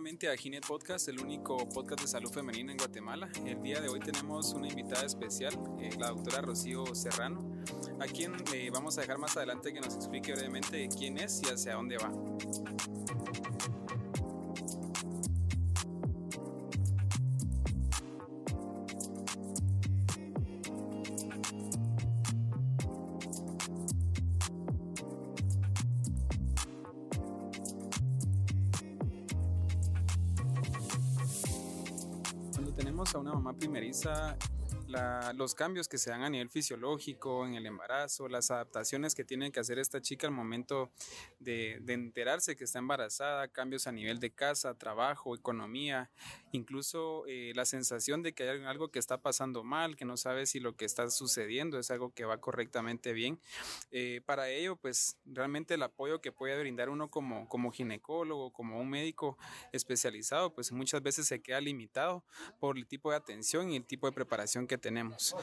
nuevamente a Gine Podcast, el único podcast de salud femenina en Guatemala. El día de hoy tenemos una invitada especial, eh, la doctora Rocío Serrano, a quien eh, vamos a dejar más adelante que nos explique brevemente quién es y hacia dónde va. Mamá primeriza los cambios que se dan a nivel fisiológico en el embarazo, las adaptaciones que tiene que hacer esta chica al momento de, enterarse que está embarazada, cambios a nivel de casa, trabajo, economía, incluso eh, la sensación de que hay algo que está pasando mal, que no sabe si lo que está sucediendo es algo que va correctamente bien. Eh, para ello, pues realmente el apoyo que puede brindar uno como, como ginecólogo, como un médico especializado, pues muchas veces se queda limitado por el tipo de atención y el tipo de preparación que tenemos.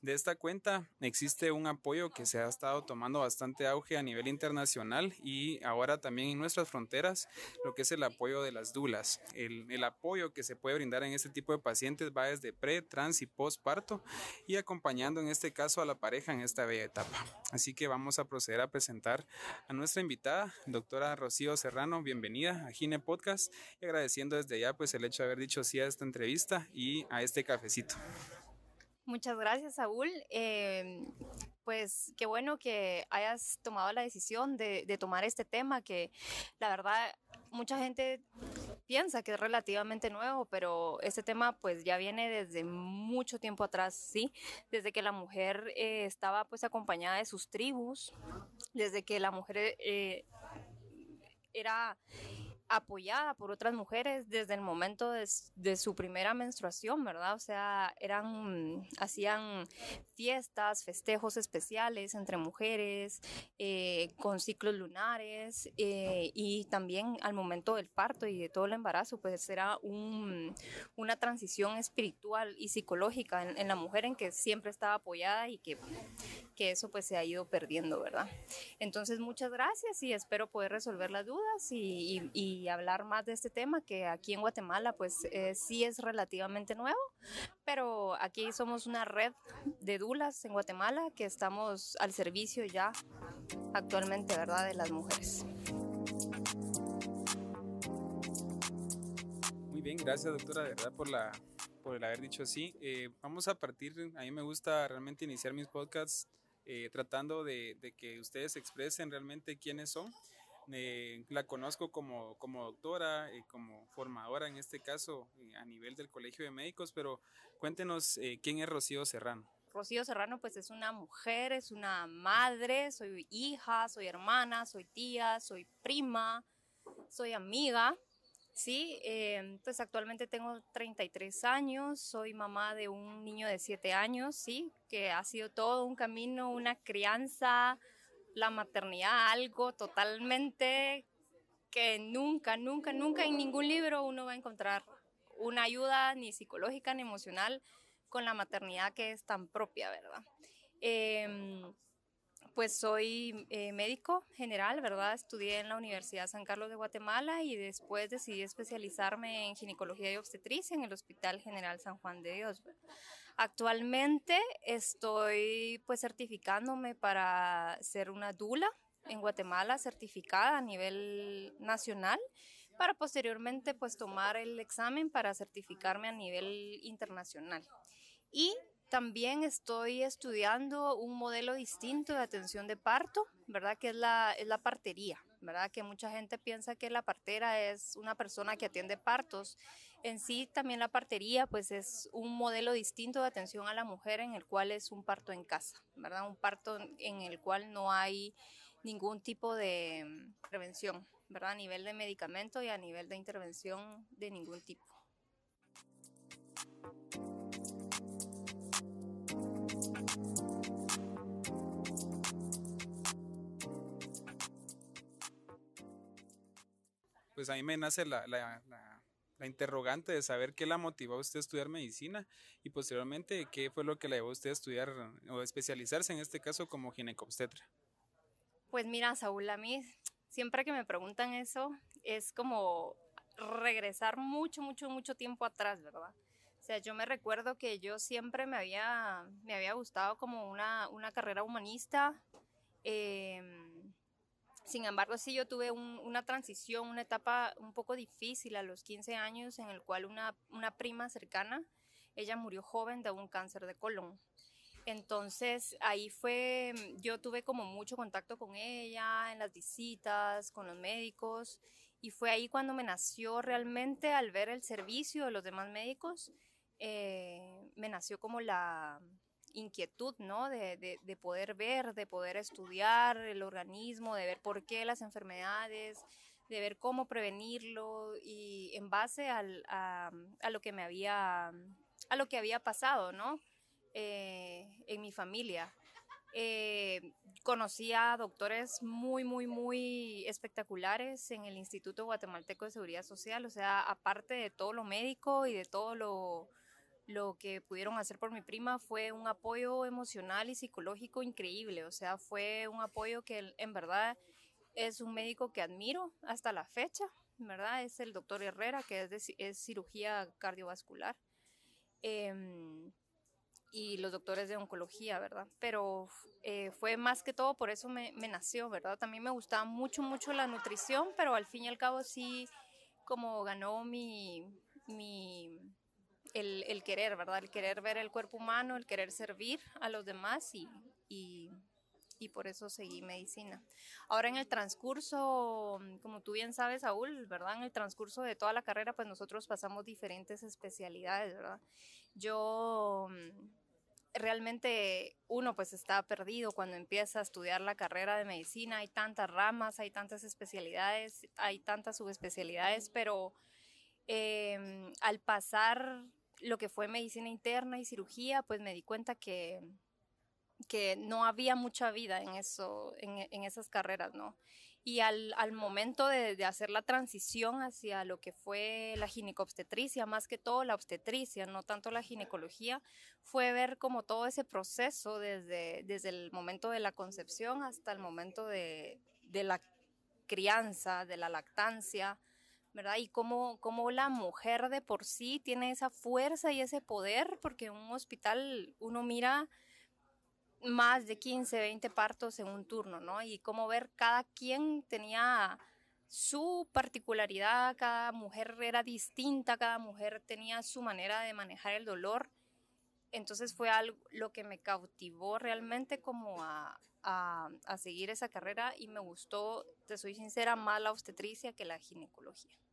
De esta cuenta existe un apoyo que se ha estado tomando bastante auge a nivel internacional y ahora también en nuestras fronteras, lo que es el apoyo de las dulas. El, apoyo que se puede brindar en este tipo de pacientes va desde pre, trans y postparto y acompañando en este caso a la pareja en esta bella etapa. Así que vamos a proceder a presentar a nuestra invitada, doctora Rocío Serrano. Bienvenida a Gine Podcast y agradeciendo desde ya pues el hecho de haber dicho sí a esta entrevista y a este cafecito. Muchas gracias, Saúl. Eh, pues qué bueno que hayas tomado la decisión de, tomar este tema, que la verdad mucha gente piensa que es relativamente nuevo, pero este tema pues ya viene desde mucho tiempo atrás, ¿sí? Desde que la mujer eh, estaba pues acompañada de sus tribus, desde que la mujer eh, era apoyada por otras mujeres desde el momento de, su primera menstruación, ¿verdad? O sea, eran, hacían fiestas, festejos especiales entre mujeres, eh, con ciclos lunares, eh, y también al momento del parto y de todo el embarazo, pues era un, una transición espiritual y psicológica en, la mujer en que siempre estaba apoyada y que, que eso pues se ha ido perdiendo, ¿verdad? Entonces, muchas gracias y espero poder resolver las dudas y, hablar más de este tema que aquí en Guatemala pues eh, sí es relativamente nuevo, pero aquí somos una red de dulas en Guatemala que estamos al servicio ya actualmente, ¿verdad?, de las mujeres. Muy bien, gracias doctora, de verdad, por la por el haber dicho así. Eh, vamos a partir, a mí me gusta realmente iniciar mis podcasts eh, tratando de, de, que ustedes expresen realmente quiénes son eh, la conozco como, como doctora, y como formadora en este caso eh, a nivel del Colegio de Médicos, pero cuéntenos eh, quién es Rocío Serrano. Rocío Serrano pues es una mujer, es una madre, soy hija, soy hermana, soy tía, soy prima, soy amiga. Sí, pues actualmente tengo 33 años, soy mamá de un niño de 7 años, sí, que ha sido todo un camino, una crianza, la maternidad algo totalmente que nunca, nunca, nunca en ningún libro uno va a encontrar una ayuda ni psicológica ni emocional con la maternidad que es tan propia, ¿verdad? Em, pues soy eh, médico general, ¿verdad? Estudié en la Universidad San Carlos de Guatemala y después decidí especializarme en ginecología y obstetricia en el Hospital General San Juan de Dios. Actualmente estoy pues certificándome para ser una dula en Guatemala, certificada a nivel nacional, para posteriormente pues tomar el examen para certificarme a nivel internacional. Y también estoy estudiando un modelo distinto de atención de parto, ¿verdad? Que es la, es la partería, ¿verdad? Que mucha gente piensa que la partera es una persona que atiende partos. En sí, también la partería, pues es un modelo distinto de atención a la mujer en el cual es un parto en casa, ¿verdad? Un parto en el cual no hay ningún tipo de mm, prevención, ¿verdad? A nivel de medicamento y a nivel de intervención de ningún tipo. Pues a mí me nace la, la, la, interrogante de saber qué la motivó a usted a estudiar medicina y posteriormente qué fue lo que le llevó a usted a estudiar o especializarse en este caso como ginecobstetra. Pues mira, Saúl, a mí siempre que me preguntan eso es como regresar mucho, mucho, mucho tiempo atrás, ¿verdad? O sea, yo me recuerdo que yo siempre me había, me había gustado como una, una carrera humanista. Em, sin embargo, sí, yo tuve una transición, una etapa un poco difícil a los 15 años en el cual una, una prima cercana, ella murió joven de un cáncer de colon. Entonces ahí fue, yo tuve como mucho contacto con ella en las visitas, con los médicos, y fue ahí cuando me nació realmente al ver el servicio de los demás médicos, eh, me nació como la inquietud, ¿no? De, de, poder ver, de poder estudiar el organismo, de ver por qué las enfermedades, de ver cómo prevenirlo y en base al, a, a, lo que me había, a lo que había pasado, ¿no? Eh, en mi familia. Eh, conocí a doctores muy, muy, muy espectaculares en el Instituto Guatemalteco de Seguridad Social, o sea, aparte de todo lo médico y de todo lo, lo que pudieron hacer por mi prima fue un apoyo emocional y psicológico increíble, o sea, fue un apoyo que en verdad es un médico que admiro hasta la fecha, ¿verdad? Es el doctor Herrera, que es, es cirugía cardiovascular. Em, y los doctores de oncología, ¿verdad? Pero eh, fue más que todo por eso me, me, nació, ¿verdad? También me gustaba mucho, mucho la nutrición, pero al fin y al cabo sí, como ganó mi, mi el, querer, ¿verdad? El querer ver el cuerpo humano, el querer servir a los demás y, y, por eso seguí medicina. Ahora en el transcurso, como tú bien sabes, Saúl, ¿verdad? En el transcurso de toda la carrera, pues nosotros pasamos diferentes especialidades, ¿verdad? Yo realmente uno pues está perdido cuando empieza a estudiar la carrera de medicina, hay tantas ramas, hay tantas especialidades, hay tantas subespecialidades, pero em, al pasar lo que fue medicina interna y cirugía, pues me di cuenta que, que no había mucha vida en, eso, en, esas carreras, ¿no? Y al, al momento de, de, hacer la transición hacia lo que fue la ginecobstetricia, más que todo la obstetricia, no tanto la ginecología, fue ver como todo ese proceso desde, desde el momento de la concepción hasta el momento de, de la crianza, de la lactancia, ¿verdad? Y cómo, cómo, la mujer de por sí tiene esa fuerza y ese poder, porque en un hospital uno mira más de 15, 20 partos en un turno, ¿no? Y cómo ver cada quien tenía su particularidad, cada mujer era distinta, cada mujer tenía su manera de manejar el dolor. Entonces fue algo lo que me cautivó realmente como a, a, a seguir esa carrera y me gustó, te soy sincera, más la obstetricia que la ginecología.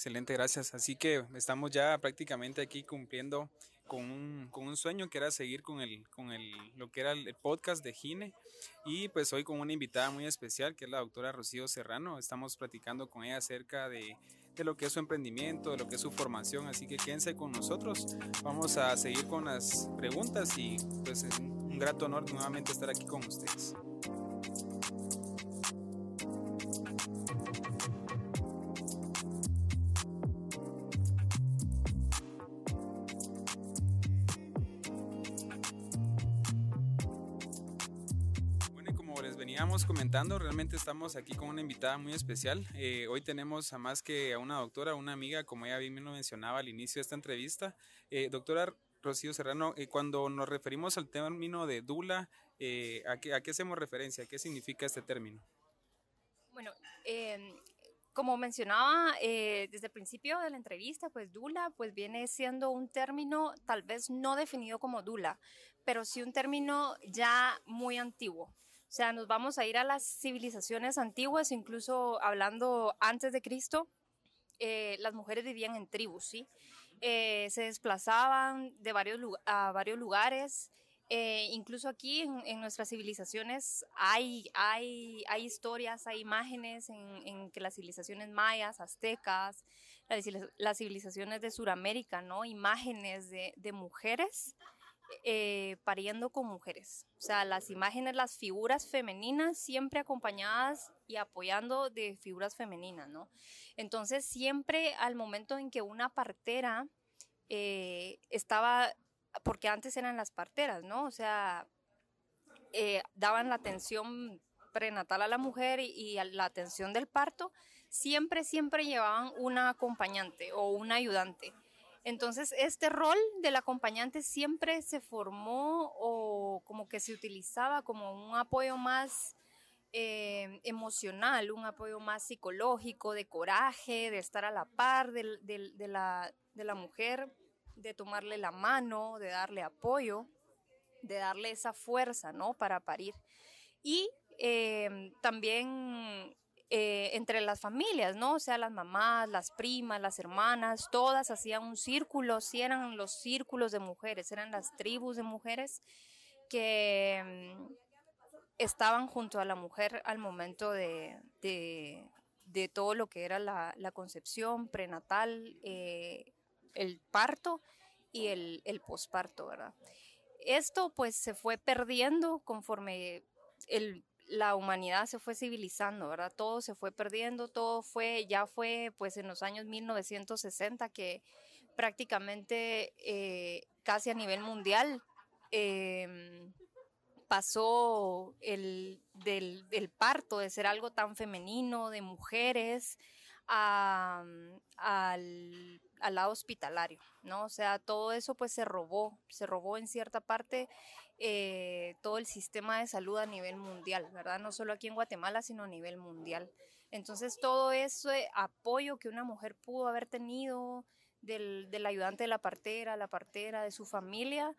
Excelente, gracias. Así que estamos ya prácticamente aquí cumpliendo con un, un sueño que era seguir con, el, con el, lo que era el podcast de Gine y pues hoy con una invitada muy especial que es la doctora Rocío Serrano. Estamos platicando con ella acerca de, lo que es su emprendimiento, de lo que es su formación, así que quédense con nosotros. Vamos a seguir con las preguntas y pues es un grato honor nuevamente estar aquí con ustedes. Realmente estamos aquí con una invitada muy especial. Eh, hoy tenemos a más que a una doctora, una amiga, como ella bien lo mencionaba al inicio de esta entrevista. Eh, doctora Rocío Serrano, eh, cuando nos referimos al término de Dula, ¿a qué, ¿a, qué, hacemos referencia? ¿Qué significa este término? Bueno, em, como mencionaba desde el principio de la entrevista, pues Dula pues viene siendo un término tal vez no definido como Dula, pero sí un término ya muy antiguo. O sea, nos vamos a ir a las civilizaciones antiguas, incluso hablando antes de Cristo, eh, las mujeres vivían en tribus, ¿sí? Eh, se desplazaban de varios, a varios lugares. Eh, incluso aquí en, nuestras civilizaciones hay, hay, hay historias, hay imágenes en, que las civilizaciones mayas, aztecas, las, civilizaciones de Sudamérica, ¿no? Imágenes de mujeres eh, pariendo con mujeres. O sea, las imágenes, las figuras femeninas siempre acompañadas y apoyando de figuras femeninas, ¿no? Entonces, siempre al momento en que una partera eh, estaba, porque antes eran las parteras, ¿no? O sea, eh, daban la atención prenatal a la mujer y, y la atención del parto, siempre, siempre llevaban una acompañante o un ayudante. Entonces, este rol del acompañante siempre se formó o como que se utilizaba como un apoyo más eh, emocional, un apoyo más psicológico, de coraje, de estar a la par de, la, de la mujer, de tomarle la mano, de darle apoyo, de darle esa fuerza, ¿no? Para parir. Y eh, también eh, entre las familias, ¿no? O sea, las mamás, las primas, las hermanas, todas hacían un círculo, sí eran los círculos de mujeres, eran las tribus de mujeres que mm, estaban junto a la mujer al momento de, todo lo que era la, concepción prenatal, eh, el parto y el, el posparto, ¿verdad? Esto pues se fue perdiendo conforme el la humanidad se fue civilizando, ¿verdad? Todo se fue perdiendo, todo fue, ya fue pues en los años 1960 que prácticamente eh, casi a nivel mundial em, pasó el, del, parto, de ser algo tan femenino, de mujeres, al, al, lado hospitalario, ¿no? O sea, todo eso pues se robó, se robó en cierta parte eh, todo el sistema de salud a nivel mundial, ¿verdad? No solo aquí en Guatemala, sino a nivel mundial. Entonces, todo ese apoyo que una mujer pudo haber tenido del, ayudante de la partera, la partera, de su familia,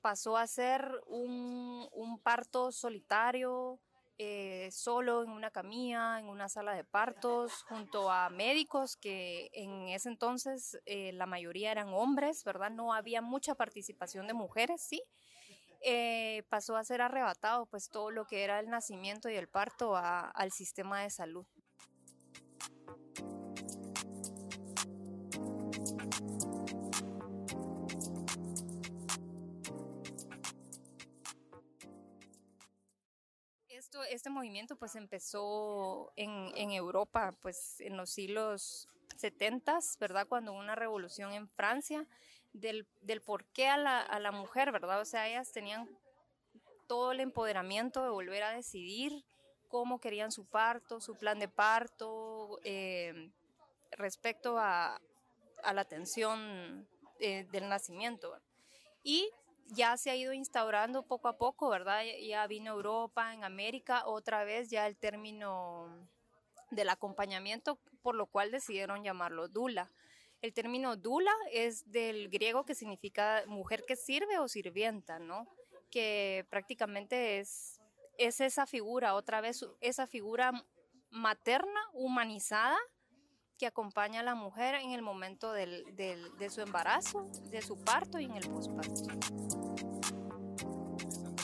pasó a ser un, parto solitario, eh, solo en una camilla, en una sala de partos, junto a médicos que en ese entonces eh, la mayoría eran hombres, ¿verdad? No había mucha participación de mujeres, sí, eh, pasó a ser arrebatado pues todo lo que era el nacimiento y el parto al sistema de salud. Esto, este movimiento pues empezó en, en Europa pues en los siglos 70, ¿verdad? Cuando hubo una revolución en Francia del, del por qué a la, a la mujer, ¿verdad? O sea, ellas tenían todo el empoderamiento de volver a decidir cómo querían su parto, su plan de parto, eh, respecto a, a, la atención eh, del nacimiento. Y ya se ha ido instaurando poco a poco, ¿verdad? Ya vino Europa, en América, otra vez ya el término del acompañamiento, por lo cual decidieron llamarlo Dula. El término dula es del griego que significa mujer que sirve o sirvienta, ¿no? Que prácticamente es, es esa figura, otra vez, esa figura materna, humanizada, que acompaña a la mujer en el momento del, de su embarazo, de su parto y en el posparto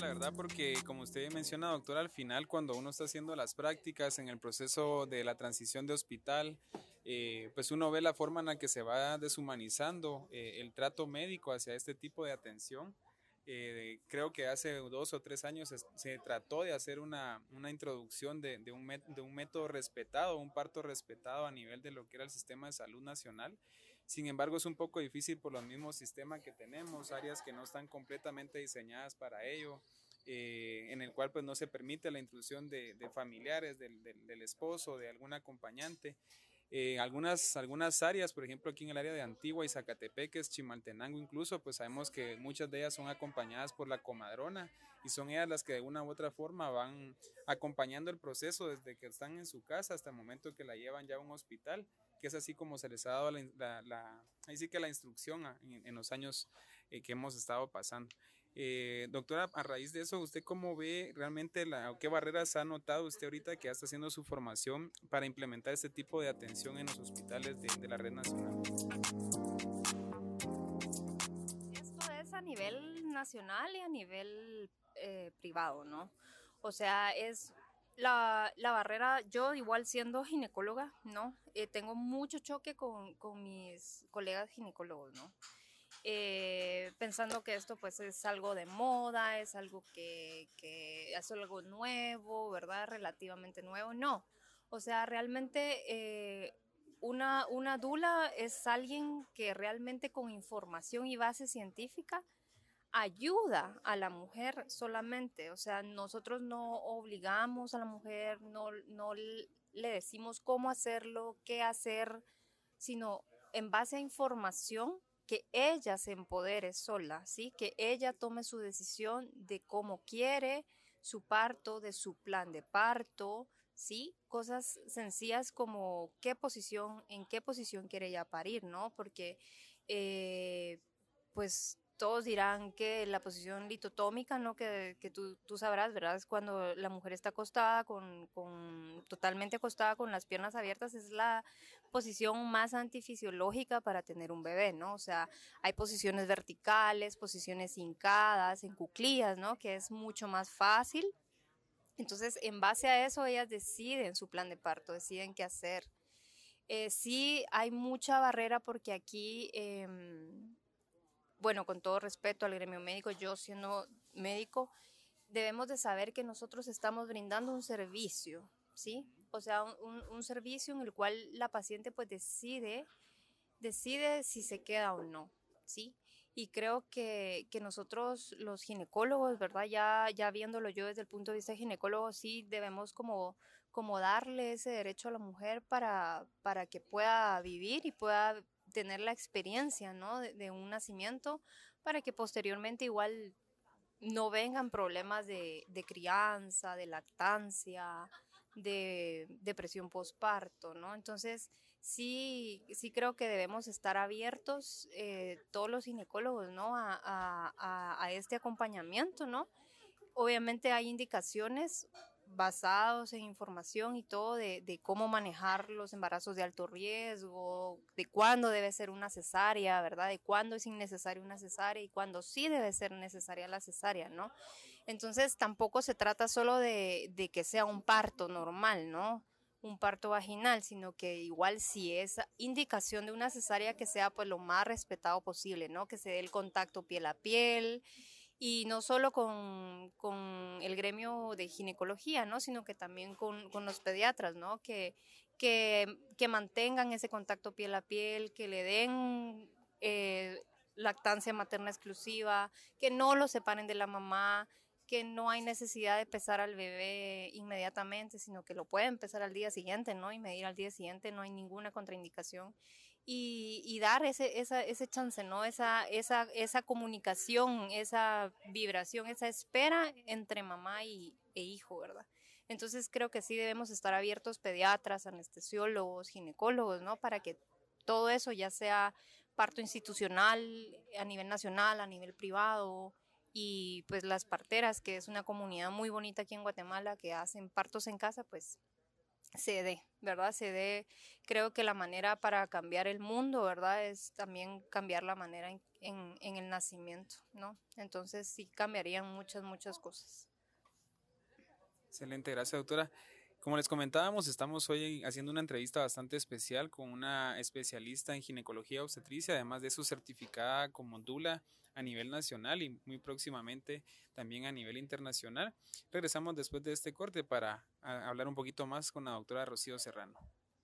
la verdad porque como usted menciona doctor al final cuando uno está haciendo las prácticas en el proceso de la transición de hospital eh, pues uno ve la forma en la que se va deshumanizando eh, el trato médico hacia este tipo de atención. Eh, creo que hace dos o tres años se, trató de hacer una, una introducción de, de, un de, un método respetado, un parto respetado a nivel de lo que era el sistema de salud nacional. Sin embargo, es un poco difícil por los mismos sistemas que tenemos, áreas que no están completamente diseñadas para ello. en el cual pues no se permite la intrusión de, de familiares del, del, del, esposo, de algún acompañante. Eh, algunas, algunas áreas, por ejemplo aquí en el área de Antigua y Zacatepeques, Chimaltenango incluso, pues sabemos que muchas de ellas son acompañadas por la comadrona y son ellas las que de una u otra forma van acompañando el proceso desde que están en su casa hasta el momento que la llevan ya a un hospital, que es así como se les ha dado la, la, ahí sí que la instrucción en, los años eh, que hemos estado pasando. Eh, doctora, a raíz de eso, ¿usted cómo ve realmente la, qué barreras ha notado usted ahorita que está haciendo su formación para implementar este tipo de atención en los hospitales de, la red nacional? Esto es a nivel nacional y a nivel eh, privado, ¿no? O sea, es la, la, barrera, yo igual siendo ginecóloga, ¿no? Eh, tengo mucho choque con, con mis colegas ginecólogos, ¿no? Eh, pensando que esto pues es algo de moda, es algo que, que, es algo nuevo, ¿verdad? Relativamente nuevo. No, o sea, realmente eh, una, una dula es alguien que realmente con información y base científica ayuda a la mujer solamente, o sea, nosotros no obligamos a la mujer, no, no le decimos cómo hacerlo, qué hacer, sino en base a información que ella se empodere sola, ¿sí? Que ella tome su decisión de cómo quiere su parto, de su plan de parto, ¿sí? Cosas sencillas como qué posición, en qué posición quiere ella parir, ¿no? Porque, eh, pues, todos dirán que la posición litotómica, ¿no? Que, que tú, tú, sabrás, ¿verdad? Es cuando la mujer está acostada, con, con, totalmente acostada, con las piernas abiertas, es la posición más antifisiológica para tener un bebé, ¿no? O sea, hay posiciones verticales, posiciones hincadas, en cuclillas, ¿no? Que es mucho más fácil. Entonces, en base a eso, ellas deciden su plan de parto, deciden qué hacer. Eh, sí, hay mucha barrera porque aquí... Eh, bueno, con todo respeto al gremio médico, yo siendo médico, debemos de saber que nosotros estamos brindando un servicio, ¿sí? O sea, un, un servicio en el cual la paciente pues decide, decide si se queda o no, ¿sí? Y creo que, que, nosotros los ginecólogos, ¿verdad? Ya, ya viéndolo yo desde el punto de vista ginecólogo, sí debemos como, como darle ese derecho a la mujer para, para que pueda vivir y pueda tener la experiencia, ¿no? De, un nacimiento para que posteriormente igual no vengan problemas de, crianza, de lactancia, de depresión postparto, ¿no? Entonces, sí, sí creo que debemos estar abiertos eh, todos los ginecólogos, ¿no? A, a, este acompañamiento, ¿no? Obviamente hay indicaciones basados en información y todo de, de, cómo manejar los embarazos de alto riesgo, de cuándo debe ser una cesárea, ¿verdad? De cuándo es innecesaria una cesárea y cuándo sí debe ser necesaria la cesárea, ¿no? Entonces tampoco se trata solo de, de que sea un parto normal, ¿no? un parto vaginal, sino que igual si es indicación de una cesárea que sea pues lo más respetado posible, ¿no? Que se dé el contacto piel a piel, y no solo con, con, el gremio de ginecología, ¿no? sino que también con, con los pediatras, ¿no? Que, que, que, mantengan ese contacto piel a piel, que le den eh, lactancia materna exclusiva, que no lo separen de la mamá, que no hay necesidad de pesar al bebé inmediatamente, sino que lo pueden pesar al día siguiente, ¿no? Y medir al día siguiente, no hay ninguna contraindicación y, dar ese, esa, ese chance, ¿no? Esa, esa, esa comunicación, esa vibración, esa espera entre mamá y, e hijo, ¿verdad? Entonces creo que sí debemos estar abiertos pediatras, anestesiólogos, ginecólogos, ¿no? Para que todo eso ya sea parto institucional a nivel nacional, a nivel privado y pues las parteras, que es una comunidad muy bonita aquí en Guatemala que hacen partos en casa, pues se dé, ¿verdad? Se dé, creo que la manera para cambiar el mundo, ¿verdad? Es también cambiar la manera en, en, el nacimiento, ¿no? Entonces sí cambiarían muchas, muchas cosas. Excelente, gracias doctora. Como les comentábamos, estamos hoy haciendo una entrevista bastante especial con una especialista en ginecología obstetricia, además de su certificada como Dula a nivel nacional y muy próximamente también a nivel internacional. Regresamos después de este corte para hablar un poquito más con la doctora Rocío Serrano.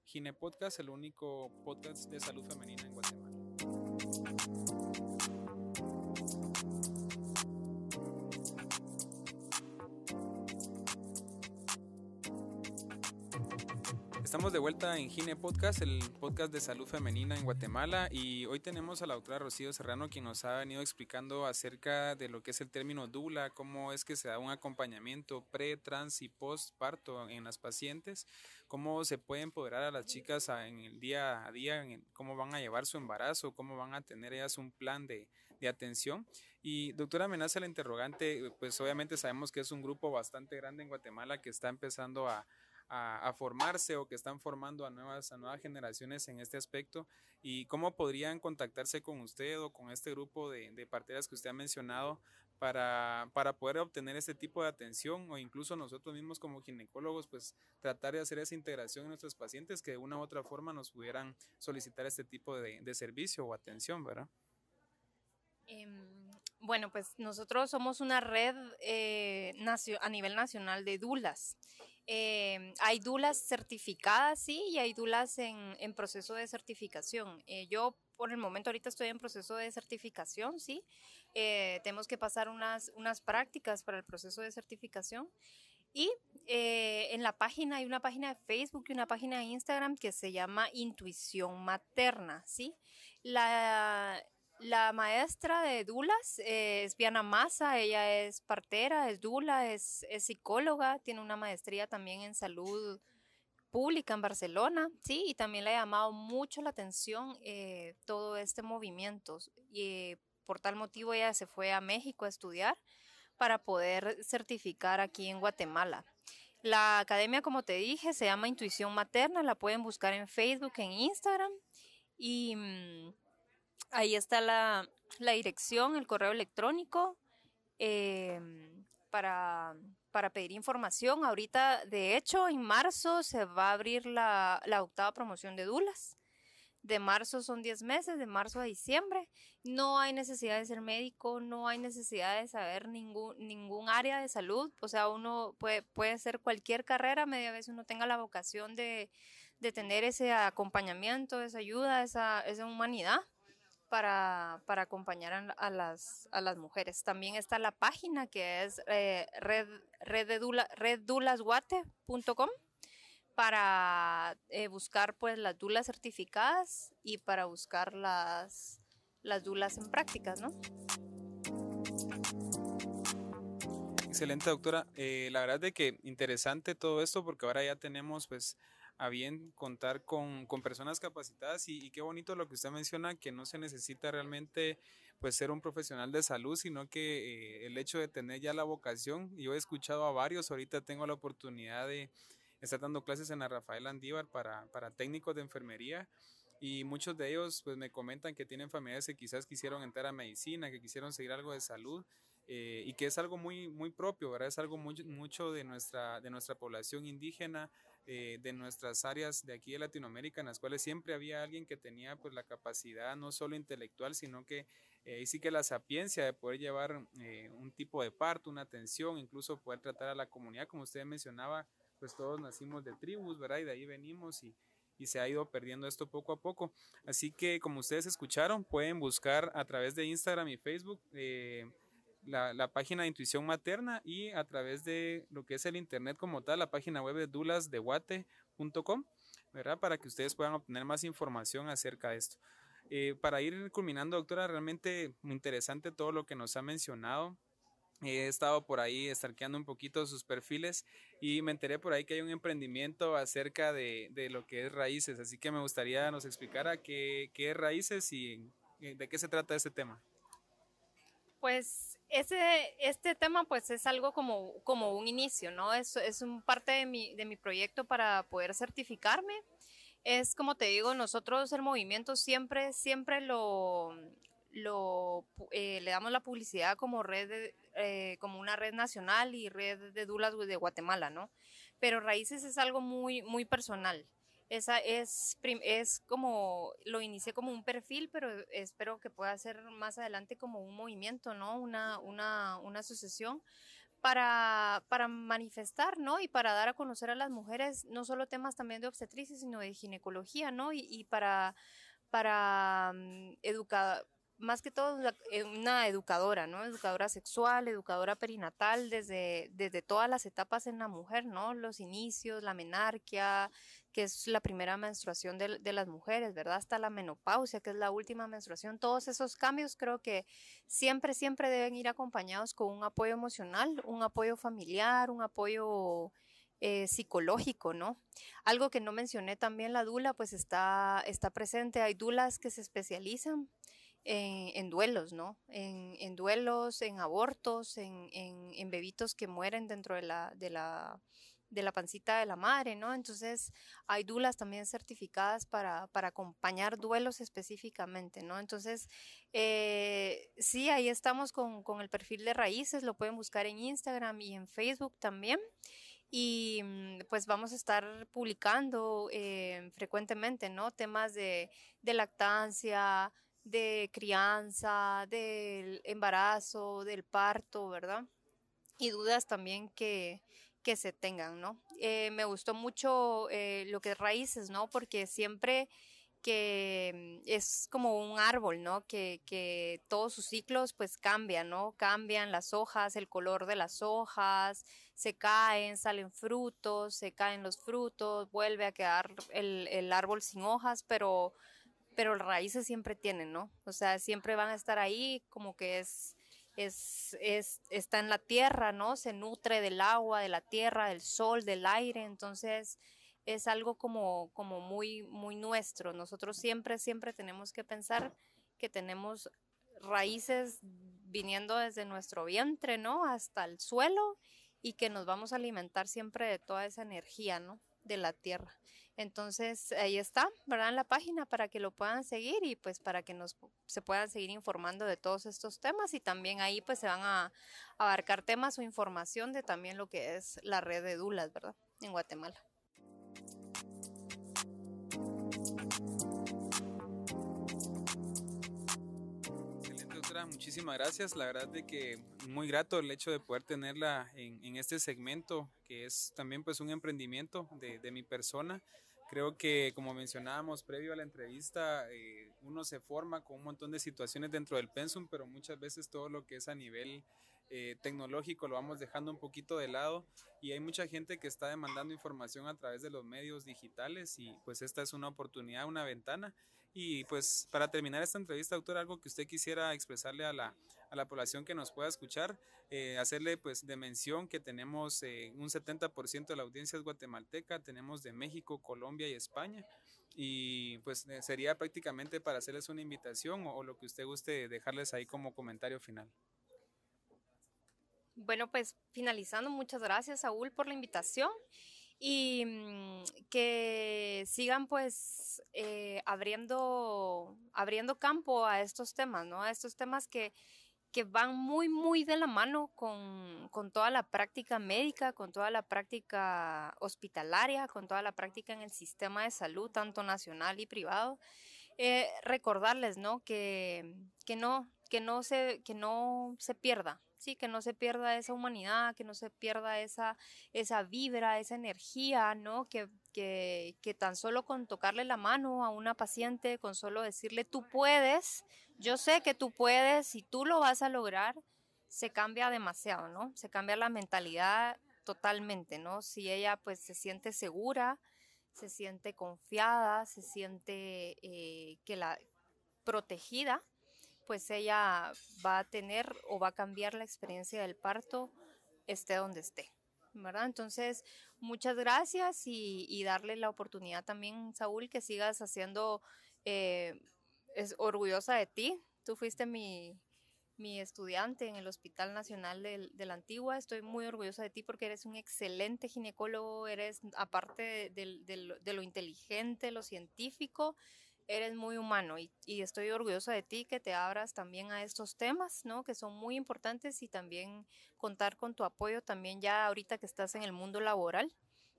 Gine Podcast, el único podcast de salud femenina en Guatemala. Estamos de vuelta en Gine Podcast, el podcast de salud femenina en Guatemala y hoy tenemos a la doctora Rocío Serrano quien nos ha venido explicando acerca de lo que es el término DULA, cómo es que se da un acompañamiento pre, trans y post parto en las pacientes, cómo se puede empoderar a las chicas en el día a día, cómo van a llevar su embarazo, cómo van a tener ellas un plan de, de atención. Y doctora Amenaza, la interrogante, pues obviamente sabemos que es un grupo bastante grande en Guatemala que está empezando a a, formarse o que están formando a nuevas, a nuevas generaciones en este aspecto y cómo podrían contactarse con usted o con este grupo de, de parteras que usted ha mencionado para, para, poder obtener este tipo de atención o incluso nosotros mismos como ginecólogos pues tratar de hacer esa integración en nuestros pacientes que de una u otra forma nos pudieran solicitar este tipo de, de servicio o atención, ¿verdad? Em, bueno, pues nosotros somos una red eh, a nivel nacional de dulas. Eh, hay dulas certificadas, sí, y hay dulas en, en proceso de certificación. Eh, yo por el momento ahorita estoy en proceso de certificación, sí. Eh, tenemos que pasar unas, unas prácticas para el proceso de certificación. Y eh, en la página hay una página de Facebook y una página de Instagram que se llama Intuición Materna, ¿sí? La, la maestra de Dulas es Viana Massa, ella es partera, es Dula, es, psicóloga, tiene una maestría también en salud pública en Barcelona, sí, y también le ha llamado mucho la atención eh, todo este movimiento. Y por tal motivo ella se fue a México a estudiar para poder certificar aquí en Guatemala. La academia, como te dije, se llama Intuición Materna, la pueden buscar en Facebook, en Instagram y mm, ahí está la, dirección, el correo electrónico em, para, pedir información. Ahorita, de hecho, en marzo se va a abrir la, la octava promoción de Dulas de marzo son 10 meses, de marzo a diciembre. No hay necesidad de ser médico, no hay necesidad de saber ningún, ningún área de salud. O sea, uno puede, puede hacer cualquier carrera, media vez uno tenga la vocación de, tener ese acompañamiento, esa ayuda, esa, esa humanidad. Para, acompañar a, las, a las mujeres. También está la página que es eh, red, reddulasguate.com para eh, buscar pues las dulas certificadas y para buscar las, las dulas en prácticas, ¿no? Excelente, doctora. Eh, la verdad es que interesante todo esto porque ahora ya tenemos pues a bien contar con, personas capacitadas y, qué bonito lo que usted menciona, que no se necesita realmente pues ser un profesional de salud, sino que eh, el hecho de tener ya la vocación, yo he escuchado a varios, ahorita tengo la oportunidad de, está dando clases en la Rafael Andívar para, para técnicos de enfermería y muchos de ellos pues me comentan que tienen familiares que quizás quisieron entrar a medicina, que quisieron seguir algo de salud eh, y que es algo muy, muy propio, ¿verdad? Es algo mucho de nuestra, de nuestra población indígena, eh, de nuestras áreas de aquí de Latinoamérica, en las cuales siempre había alguien que tenía pues la capacidad no solo intelectual, sino que eh, sí que la sapiencia de poder llevar un tipo de parto, una atención, incluso poder tratar a la comunidad, como usted mencionaba, pues todos nacimos de tribus, ¿verdad? Y de ahí venimos y, se ha ido perdiendo esto poco a poco. Así que como ustedes escucharon, pueden buscar a través de Instagram y Facebook eh, la, página de Intuición Materna y a través de lo que es el Internet como tal, la página web de dulasdeguate.com, ¿verdad? Para que ustedes puedan obtener más información acerca de esto. Eh, para ir culminando, doctora, realmente muy interesante todo lo que nos ha mencionado. He estado por ahí estarqueando un poquito sus perfiles y me enteré por ahí que hay un emprendimiento acerca de, de lo que es raíces, así que me gustaría nos explicara qué, qué es raíces y de qué se trata este tema. Pues ese, este tema pues es algo como, como un inicio, ¿no? Es, es un parte de mi, de mi proyecto para poder certificarme. Es como te digo, nosotros el movimiento siempre, siempre lo, lo, eh, le damos la publicidad como red eh, como una red nacional y red de dulas de Guatemala, ¿no? Pero Raíces es algo muy, muy personal. Esa es, es como, lo inicié como un perfil, pero espero que pueda ser más adelante como un movimiento, ¿no? Una, una, una asociación para, para manifestar, ¿no? Y para dar a conocer a las mujeres no solo temas también de obstetricia, sino de ginecología, ¿no? Y, y para, para um, educar más que todo eh, una educadora, ¿no? Educadora sexual, educadora perinatal, desde, desde todas las etapas en la mujer, ¿no? Los inicios, la menarquia, que es la primera menstruación de, las mujeres, ¿verdad? Hasta la menopausia, que es la última menstruación. Todos esos cambios creo que siempre, siempre deben ir acompañados con un apoyo emocional, un apoyo familiar, un apoyo eh, psicológico, ¿no? Algo que no mencioné también, la dula, pues está, está presente. Hay dulas que se especializan en, duelos, ¿no? En, duelos, en abortos, en, bebitos que mueren dentro de la, de la, de la pancita de la madre, ¿no? Entonces hay dulas también certificadas para, acompañar duelos específicamente, ¿no? Entonces, eh, sí, ahí estamos con, el perfil de raíces, lo pueden buscar en Instagram y en Facebook también. Y mm, pues vamos a estar publicando eh, frecuentemente, ¿no? Temas de, de lactancia, de crianza, del embarazo, del parto, ¿verdad? Y dudas también que, que se tengan, ¿no? Eh, me gustó mucho eh, lo que es raíces, ¿no? Porque siempre que es como un árbol, ¿no? Que, que, todos sus ciclos pues cambian, ¿no? Cambian las hojas, el color de las hojas, se caen, salen frutos, se caen los frutos, vuelve a quedar el, el árbol sin hojas, pero, pero raíces siempre tienen, ¿no? O sea, siempre van a estar ahí, como que es, es, es, está en la tierra, ¿no? Se nutre del agua, de la tierra, del sol, del aire, entonces es algo como, como muy, muy nuestro. Nosotros siempre, siempre tenemos que pensar que tenemos raíces viniendo desde nuestro vientre, ¿no? Hasta el suelo y que nos vamos a alimentar siempre de toda esa energía, ¿no? De la tierra. Entonces, ahí está, ¿verdad? En la página para que lo puedan seguir y pues para que nos se puedan seguir informando de todos estos temas y también ahí pues se van a abarcar temas o información de también lo que es la red de Dulas, ¿verdad? En Guatemala. Muchísimas gracias. La verdad de que muy grato el hecho de poder tenerla en, este segmento, que es también pues un emprendimiento de, mi persona. Creo que como mencionábamos previo a la entrevista, eh, uno se forma con un montón de situaciones dentro del pensum, pero muchas veces todo lo que es a nivel eh, tecnológico lo vamos dejando un poquito de lado y hay mucha gente que está demandando información a través de los medios digitales y pues esta es una oportunidad, una ventana y pues para terminar esta entrevista, doctor, algo que usted quisiera expresarle a la, a la población que nos pueda escuchar, eh, hacerle pues de mención que tenemos eh, un 70% de la audiencia es guatemalteca, tenemos de México, Colombia y España. Y pues eh, sería prácticamente para hacerles una invitación o, o lo que usted guste dejarles ahí como comentario final. Bueno, pues finalizando, muchas gracias, Saúl, por la invitación y mm, que sigan pues eh, abriendo, abriendo campo a estos temas, ¿no? A estos temas que, que van muy, muy de la mano con, con, toda la práctica médica, con toda la práctica hospitalaria, con toda la práctica en el sistema de salud, tanto nacional y privado. Eh, recordarles, ¿no? Que, que, no, que, no se, que no se pierda, sí, que no se pierda esa humanidad, que no se pierda esa, esa vibra, esa energía, ¿no? Que, que, que tan solo con tocarle la mano a una paciente, con solo decirle tú puedes, yo sé que tú puedes y tú lo vas a lograr, se cambia demasiado, ¿no? Se cambia la mentalidad totalmente, ¿no? Si ella pues se siente segura, se siente confiada, se siente eh, que la protegida, pues ella va a tener o va a cambiar la experiencia del parto esté donde esté, ¿verdad? Entonces, muchas gracias y, darle la oportunidad también, Saúl, que sigas haciendo, eh, es orgullosa de ti. Tú fuiste mi, estudiante en el Hospital Nacional de, la Antigua. Estoy muy orgullosa de ti porque eres un excelente ginecólogo, eres, aparte de lo inteligente, lo científico, eres muy humano y, estoy orgullosa de ti que te abras también a estos temas, ¿no? Que son muy importantes y también contar con tu apoyo también ya ahorita que estás en el mundo laboral,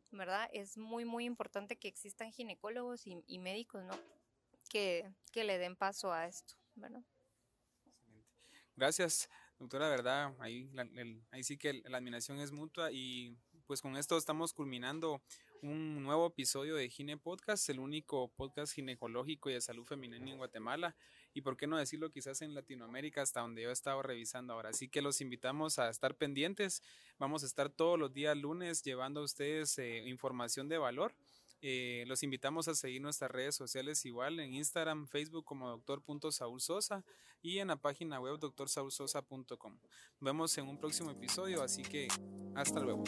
¿verdad? Es muy, muy importante que existan ginecólogos y, médicos, ¿no? Que, que, le den paso a esto, ¿verdad? Gracias, doctora, verdad, ahí, ahí sí que la admiración es mutua y pues con esto estamos culminando un nuevo episodio de Gine Podcast, el único podcast ginecológico y de salud femenina en Guatemala y por qué no decirlo quizás en Latinoamérica hasta donde yo he estado revisando ahora. Así que los invitamos a estar pendientes. Vamos a estar todos los días lunes llevando a ustedes eh, información de valor. Eh, los invitamos a seguir nuestras redes sociales igual en Instagram, Facebook como doctor.saulsosa y en la página web doctorsaulsosa.com. Vemos en un próximo episodio, así que hasta luego.